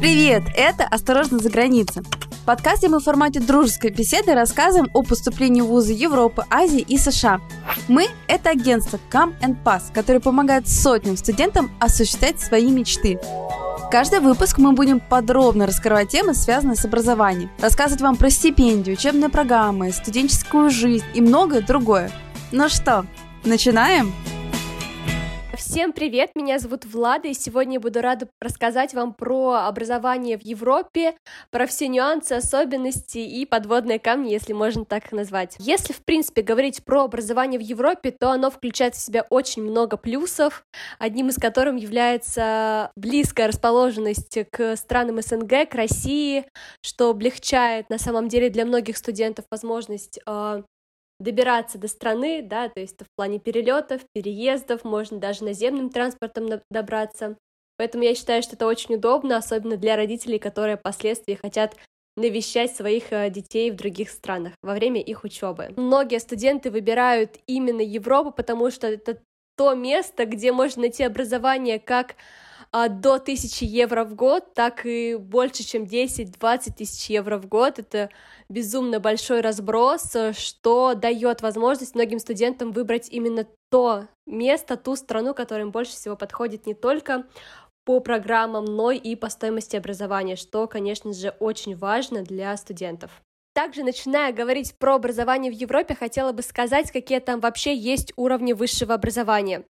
Привет! Это «Осторожно за границей». В подкасте мы в формате дружеской беседы рассказываем о поступлении в вузы Европы, Азии и США. Мы – это агентство Come and Pass, которое помогает сотням студентам осуществлять свои мечты. Каждый выпуск мы будем подробно раскрывать темы, связанные с образованием, рассказывать вам про стипендию, учебные программы, студенческую жизнь и многое другое. Ну что, начинаем? Всем привет, меня зовут Влада, и сегодня я буду рада рассказать вам про образование в Европе, про все нюансы, особенности и подводные камни, если можно так их назвать. Если, в принципе, говорить про образование в Европе, то оно включает в себя очень много плюсов, одним из которых является близкая расположенность к странам СНГ, к России, что облегчает на самом деле для многих студентов возможность э, добираться до страны, да, то есть в плане перелетов, переездов, можно даже наземным транспортом добраться. Поэтому я считаю, что это очень удобно, особенно для родителей, которые впоследствии хотят навещать своих э, детей в других странах во время их учебы. Многие студенты выбирают именно Европу, потому что это то место, где можно найти образование как а, до 1000 евро в год, так и больше, чем 10-20 тысяч евро в год. Это безумно большой разброс, что дает возможность многим студентам выбрать именно то место, ту страну, которая им больше всего подходит не только по программам, но и по стоимости образования, что, конечно же, очень важно для студентов. Также, начиная говорить про образование в Европе, хотела бы сказать, какие там вообще есть уровни высшего образования.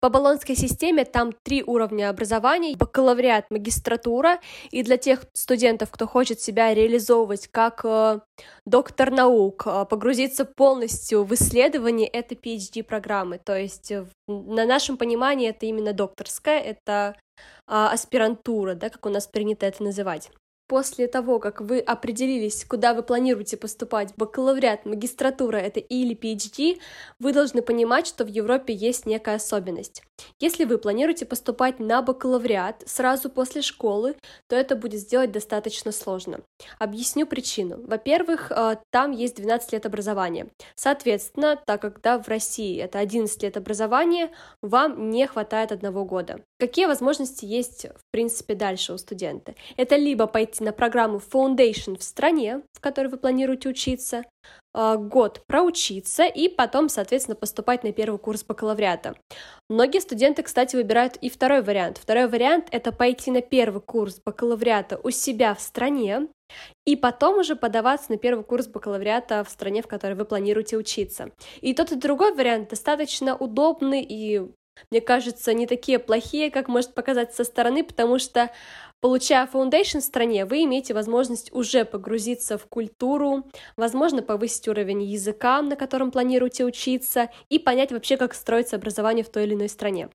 По баллонской системе там три уровня образования, бакалавриат, магистратура, и для тех студентов, кто хочет себя реализовывать как э, доктор наук, э, погрузиться полностью в исследование, это PhD-программы, то есть э, на нашем понимании это именно докторская, это э, аспирантура, да, как у нас принято это называть после того, как вы определились, куда вы планируете поступать, бакалавриат, магистратура это или PhD, вы должны понимать, что в Европе есть некая особенность. Если вы планируете поступать на бакалавриат сразу после школы, то это будет сделать достаточно сложно. Объясню причину. Во-первых, э, там есть 12 лет образования. Соответственно, так как да, в России это 11 лет образования, вам не хватает одного года. Какие возможности есть, в принципе, дальше у студента? Это либо пойти на программу Foundation в стране, в которой вы планируете учиться, э, год проучиться и потом, соответственно, поступать на первый курс бакалавриата. Многие студенты, кстати, выбирают и второй вариант. Второй вариант — это пойти на первый курс бакалавриата у себя в стране, и потом уже подаваться на первый курс бакалавриата в стране, в которой вы планируете учиться. И тот и другой вариант достаточно удобный и мне кажется, не такие плохие, как может показаться со стороны, потому что Получая Foundation в стране, вы имеете возможность уже погрузиться в культуру, возможно, повысить уровень языка, на котором планируете учиться, и понять вообще, как строится образование в той или иной стране.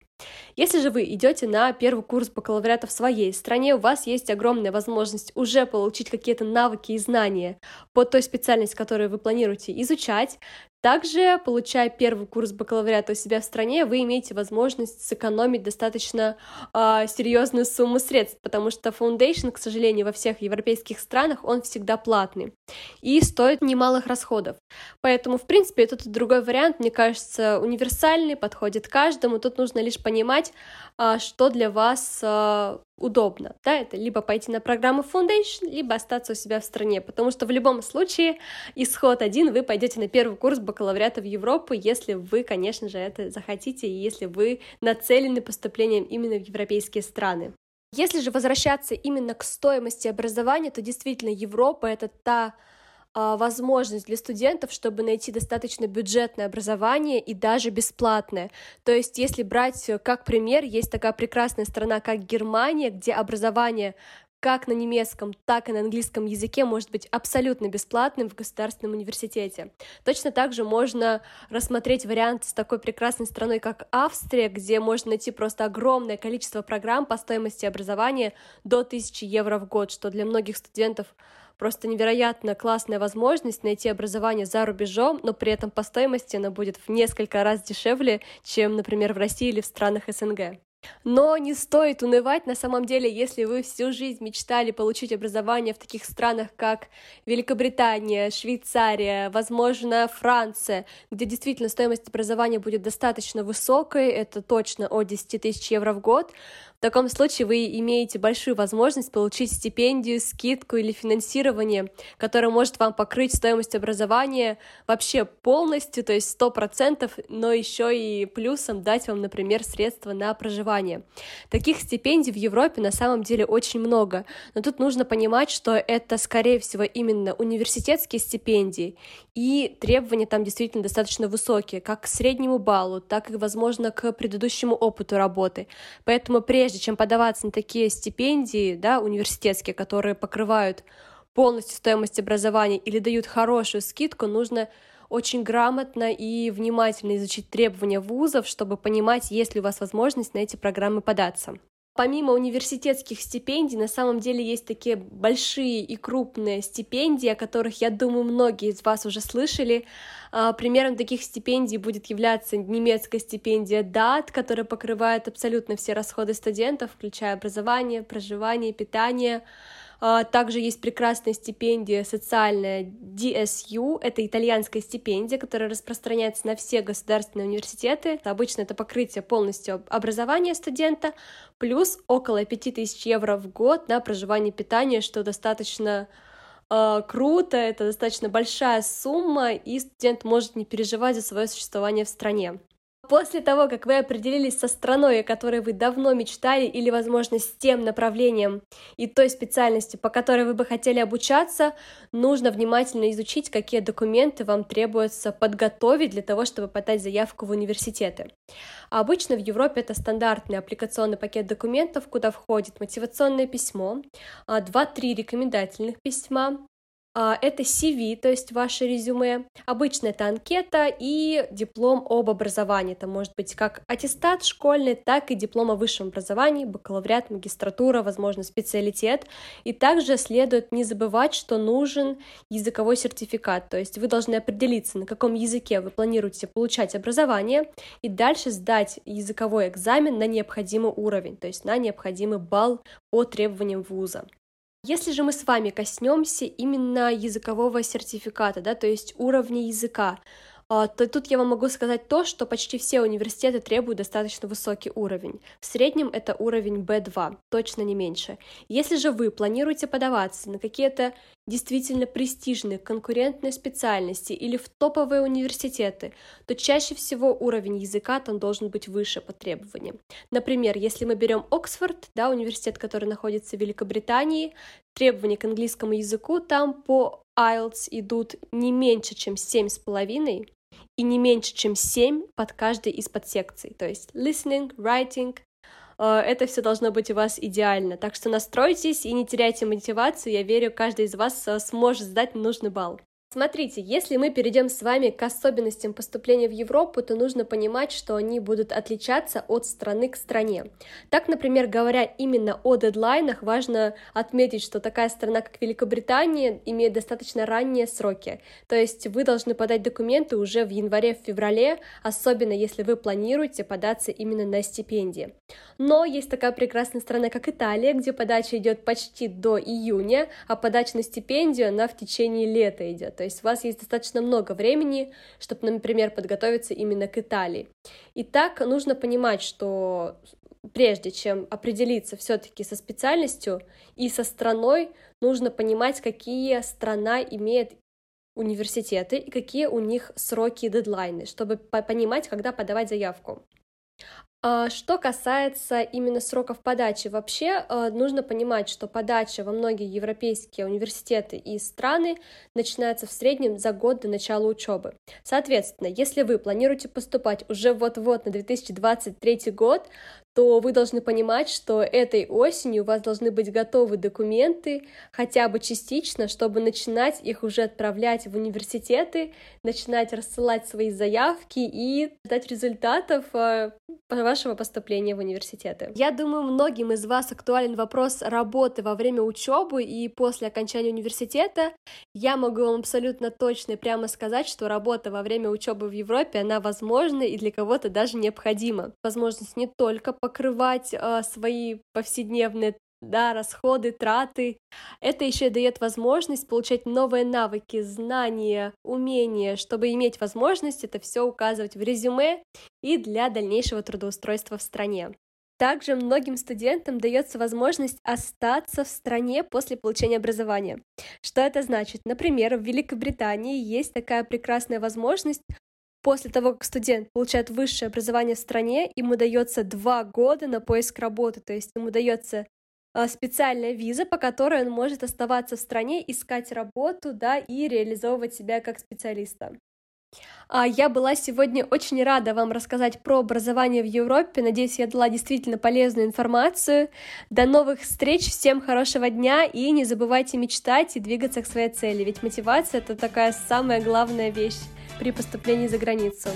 Если же вы идете на первый курс бакалавриата в своей стране, у вас есть огромная возможность уже получить какие-то навыки и знания по той специальности, которую вы планируете изучать, также, получая первый курс бакалавриата у себя в стране, вы имеете возможность сэкономить достаточно э, серьезную сумму средств, потому что Foundation, к сожалению, во всех европейских странах он всегда платный и стоит немалых расходов. Поэтому, в принципе, этот другой вариант, мне кажется, универсальный, подходит каждому. Тут нужно лишь понимать, э, что для вас э, удобно, да, это либо пойти на программу Foundation, либо остаться у себя в стране, потому что в любом случае исход один, вы пойдете на первый курс бакалавриата в Европу, если вы, конечно же, это захотите, и если вы нацелены поступлением именно в европейские страны. Если же возвращаться именно к стоимости образования, то действительно Европа — это та возможность для студентов, чтобы найти достаточно бюджетное образование и даже бесплатное. То есть, если брать э, как пример, есть такая прекрасная страна, как Германия, где образование как на немецком, так и на английском языке может быть абсолютно бесплатным в государственном университете. Точно так же можно рассмотреть вариант с такой прекрасной страной, как Австрия, где можно найти просто огромное количество программ по стоимости образования до 1000 евро в год, что для многих студентов просто невероятно классная возможность найти образование за рубежом, но при этом по стоимости оно будет в несколько раз дешевле, чем, например, в России или в странах СНГ. Но не стоит унывать, на самом деле, если вы всю жизнь мечтали получить образование в таких странах, как Великобритания, Швейцария, возможно, Франция, где действительно стоимость образования будет достаточно высокой, это точно от 10 тысяч евро в год, таком случае вы имеете большую возможность получить стипендию, скидку или финансирование, которое может вам покрыть стоимость образования вообще полностью, то есть 100%, но еще и плюсом дать вам, например, средства на проживание. Таких стипендий в Европе на самом деле очень много, но тут нужно понимать, что это, скорее всего, именно университетские стипендии, и требования там действительно достаточно высокие, как к среднему баллу, так и, возможно, к предыдущему опыту работы. Поэтому прежде чем подаваться на такие стипендии, да, университетские, которые покрывают полностью стоимость образования или дают хорошую скидку, нужно очень грамотно и внимательно изучить требования вузов, чтобы понимать, есть ли у вас возможность на эти программы податься. Помимо университетских стипендий, на самом деле есть такие большие и крупные стипендии, о которых, я думаю, многие из вас уже слышали. А, примером таких стипендий будет являться немецкая стипендия DAT, которая покрывает абсолютно все расходы студентов, включая образование, проживание, питание, также есть прекрасная стипендия социальная DSU, это итальянская стипендия, которая распространяется на все государственные университеты. Обычно это покрытие полностью образования студента, плюс около 5000 евро в год на проживание и питание, что достаточно э, круто, это достаточно большая сумма, и студент может не переживать за свое существование в стране. После того, как вы определились со страной, о которой вы давно мечтали, или, возможно, с тем направлением и той специальностью, по которой вы бы хотели обучаться, нужно внимательно изучить, какие документы вам требуется подготовить для того, чтобы подать заявку в университеты. Обычно в Европе это стандартный аппликационный пакет документов, куда входит мотивационное письмо, 2-3 а, рекомендательных письма, это CV, то есть ваше резюме. Обычно это анкета и диплом об образовании. Это может быть как аттестат школьный, так и диплом о высшем образовании, бакалавриат, магистратура, возможно, специалитет. И также следует не забывать, что нужен языковой сертификат. То есть вы должны определиться, на каком языке вы планируете получать образование, и дальше сдать языковой экзамен на необходимый уровень, то есть на необходимый балл по требованиям вуза. Если же мы с вами коснемся именно языкового сертификата, да, то есть уровня языка, а, то тут я вам могу сказать то, что почти все университеты требуют достаточно высокий уровень. В среднем это уровень B2, точно не меньше. Если же вы планируете подаваться на какие-то действительно престижные конкурентные специальности или в топовые университеты, то чаще всего уровень языка там должен быть выше по требованиям. Например, если мы берем Оксфорд, да, университет, который находится в Великобритании, требования к английскому языку там по IELTS идут не меньше, чем 7,5 и не меньше, чем 7 под каждой из подсекций. То есть listening, writing, это все должно быть у вас идеально. Так что настройтесь и не теряйте мотивацию. Я верю, каждый из вас э, сможет сдать нужный балл. Смотрите, если мы перейдем с вами к особенностям поступления в Европу, то нужно понимать, что они будут отличаться от страны к стране. Так, например, говоря именно о дедлайнах, важно отметить, что такая страна, как Великобритания, имеет достаточно ранние сроки. То есть вы должны подать документы уже в январе-феврале, особенно если вы планируете податься именно на стипендии. Но есть такая прекрасная страна, как Италия, где подача идет почти до июня, а подача на стипендию, она в течение лета идет. То есть у вас есть достаточно много времени, чтобы, например, подготовиться именно к Италии. Итак, нужно понимать, что прежде чем определиться все-таки со специальностью и со страной, нужно понимать, какие страна имеет университеты и какие у них сроки и дедлайны, чтобы понимать, когда подавать заявку. А, что касается именно сроков подачи, вообще а, нужно понимать, что подача во многие европейские университеты и страны начинается в среднем за год до начала учебы. Соответственно, если вы планируете поступать уже вот-вот на 2023 год, то вы должны понимать, что этой осенью у вас должны быть готовы документы, хотя бы частично, чтобы начинать их уже отправлять в университеты, начинать рассылать свои заявки и ждать результатов э, вашего поступления в университеты. Я думаю, многим из вас актуален вопрос работы во время учебы и после окончания университета. Я могу вам абсолютно точно и прямо сказать, что работа во время учебы в Европе, она возможна и для кого-то даже необходима. Возможность не только покрывать э, свои повседневные да, расходы, траты. Это еще дает возможность получать новые навыки, знания, умения, чтобы иметь возможность это все указывать в резюме и для дальнейшего трудоустройства в стране. Также многим студентам дается возможность остаться в стране после получения образования. Что это значит? Например, в Великобритании есть такая прекрасная возможность После того, как студент получает высшее образование в стране, ему дается два года на поиск работы, то есть ему дается а, специальная виза, по которой он может оставаться в стране, искать работу, да, и реализовывать себя как специалиста. А я была сегодня очень рада вам рассказать про образование в Европе. Надеюсь, я дала действительно полезную информацию. До новых встреч, всем хорошего дня и не забывайте мечтать и двигаться к своей цели, ведь мотивация это такая самая главная вещь при поступлении за границу.